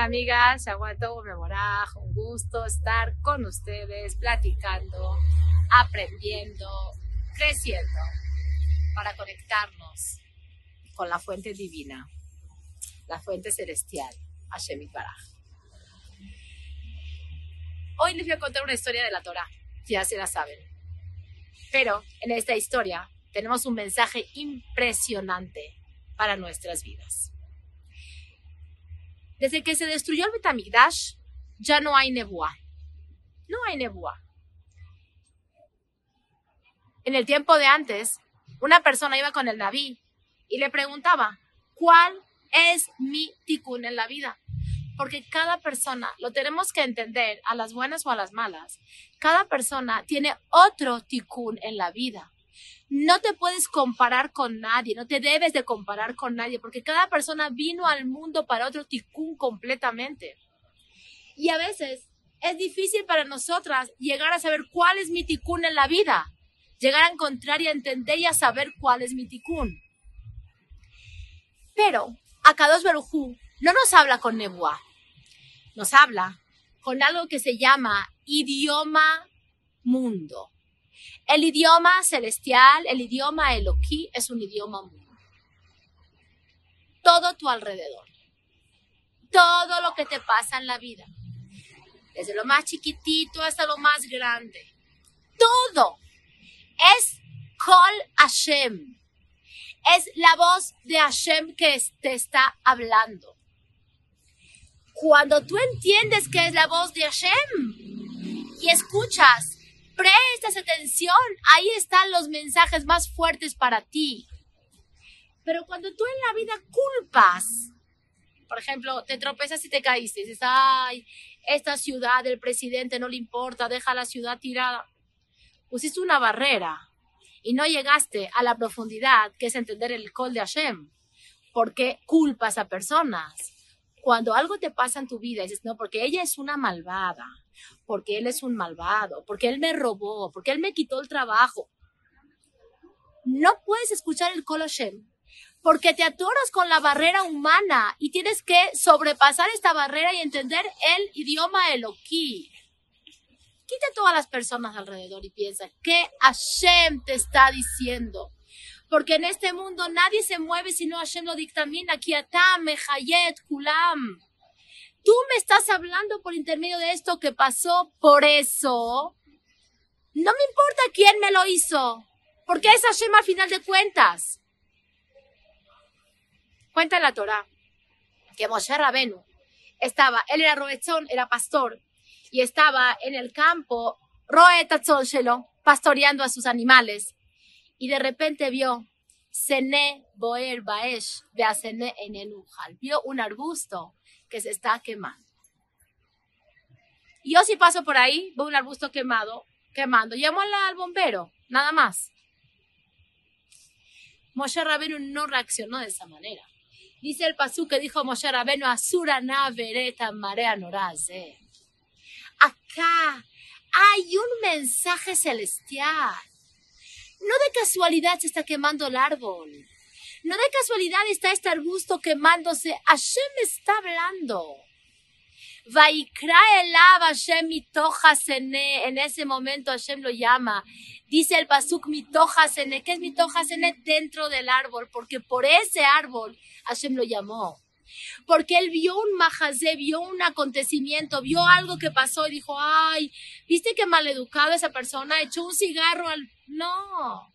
Hola amigas, Aguanto Memoraj, un gusto estar con ustedes, platicando, aprendiendo, creciendo, para conectarnos con la fuente divina, la fuente celestial, Hashem Baraj. Hoy les voy a contar una historia de la Torah, ya se la saben. Pero en esta historia tenemos un mensaje impresionante para nuestras vidas. Desde que se destruyó el Betamigdash, ya no hay nebuá. No hay nebuá. En el tiempo de antes, una persona iba con el Naví y le preguntaba, ¿cuál es mi tikkun en la vida? Porque cada persona, lo tenemos que entender, a las buenas o a las malas, cada persona tiene otro tikkun en la vida no te puedes comparar con nadie, no te debes de comparar con nadie, porque cada persona vino al mundo para otro ticún completamente. Y a veces es difícil para nosotras llegar a saber cuál es mi ticún en la vida, llegar a encontrar y a entender y a saber cuál es mi ticún. Pero Akadosh Berujú no nos habla con Nebuá, nos habla con algo que se llama idioma mundo. El idioma celestial, el idioma Eloquí es un idioma mundo. Todo tu alrededor. Todo lo que te pasa en la vida. Desde lo más chiquitito hasta lo más grande. Todo es Kol Hashem. Es la voz de Hashem que te está hablando. Cuando tú entiendes que es la voz de Hashem y escuchas prestas atención, ahí están los mensajes más fuertes para ti. Pero cuando tú en la vida culpas, por ejemplo, te tropezas y te caíste, dices, ay, esta ciudad, el presidente no le importa, deja la ciudad tirada. Pusiste una barrera y no llegaste a la profundidad que es entender el call de Hashem. porque culpas a personas? Cuando algo te pasa en tu vida, dices, no, porque ella es una malvada, porque él es un malvado, porque él me robó, porque él me quitó el trabajo. No puedes escuchar el Kol porque te atoras con la barrera humana y tienes que sobrepasar esta barrera y entender el idioma eloquí. Quita todas las personas alrededor y piensa, ¿qué Hashem te está diciendo? Porque en este mundo nadie se mueve si no Hashem lo dictamina. Kiatam, Mehayet, Kulam. Tú me estás hablando por intermedio de esto que pasó, por eso no me importa quién me lo hizo, porque es Hashem al final de cuentas. Cuenta la Torah que Moshe Rabenu estaba, él era roezón, era pastor, y estaba en el campo, roetatzon shelo, pastoreando a sus animales, y de repente vio Sene Boer Baesh, en el Ujal, vio un arbusto que se está quemando. Yo si paso por ahí, veo un arbusto quemado, quemando, llamo al, bombero, nada más. Moshe Rabenu no reaccionó de esa manera. Dice el pasú que dijo Moshe Rabenu, Asura vereta marea noraze. Acá hay un mensaje celestial. No de casualidad se está quemando el árbol. No de casualidad está este arbusto quemándose. Hashem está hablando. En ese momento Hashem lo llama. Dice el pasuk mitohasene. ¿Qué es mitohasene? Dentro del árbol. Porque por ese árbol Hashem lo llamó. Porque él vio un majazé, vio un acontecimiento, vio algo que pasó y dijo, ay, ¿viste qué maleducado esa persona? Echó un cigarro al... No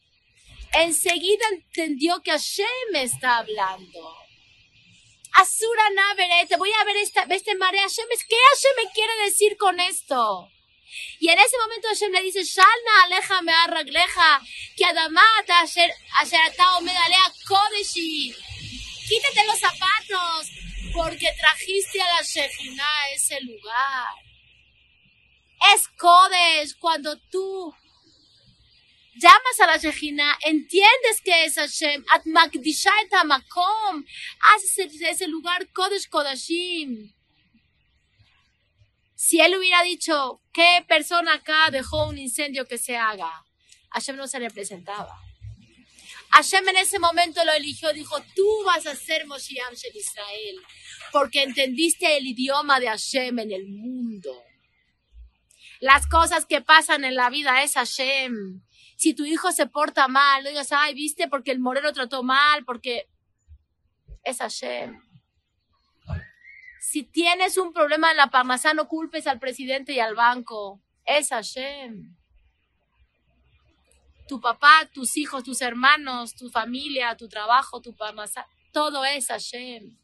enseguida entendió que Hashem me está hablando. Asura te voy a ver esta, este mare Hashem, ¿qué Hashem me quiere decir con esto? Y en ese momento Hashem le dice, Shalna aleja me arragleja, que adamata asher atao medalea kodeshi. Quítate los zapatos, porque trajiste a la Shekhinah a ese lugar. Es Kodesh cuando tú llamas a la Shejina, entiendes que es Hashem, at et haces ese lugar Kodesh Kodashim. Si él hubiera dicho, ¿qué persona acá dejó un incendio que se haga? Hashem no se le presentaba. Hashem en ese momento lo eligió, dijo, tú vas a ser Moshiach de Israel, porque entendiste el idioma de Hashem en el mundo. Las cosas que pasan en la vida es Hashem. Si tu hijo se porta mal, no digas, ay, viste, porque el moreno trató mal, porque es Hashem. Si tienes un problema en la parnasá, no culpes al presidente y al banco. Es Hashem. Tu papá, tus hijos, tus hermanos, tu familia, tu trabajo, tu parnasá, todo es Hashem.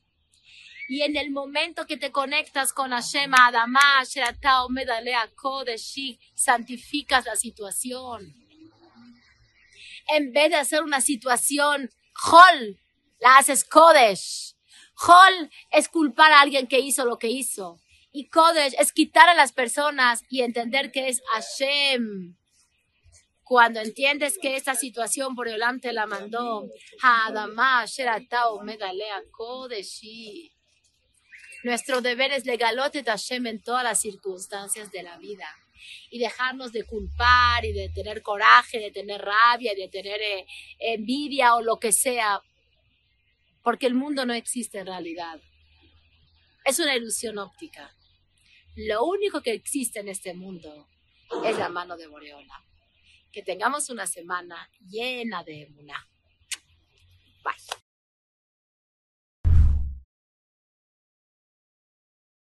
Y en el momento que te conectas con Hashem, Adamá, Sheratao, Medalea, Kodeshi, santificas la situación. En vez de hacer una situación Hol, la haces Kodesh. Hol es culpar a alguien que hizo lo que hizo. Y Kodesh es quitar a las personas y entender que es Hashem. Cuando entiendes que esta situación por delante la mandó. Nuestro deber es legalote Hashem en todas las circunstancias de la vida y dejarnos de culpar y de tener coraje, de tener rabia, de tener eh, envidia o lo que sea, porque el mundo no existe en realidad. Es una ilusión óptica. Lo único que existe en este mundo es la mano de Boreola. Que tengamos una semana llena de emuná. Bye.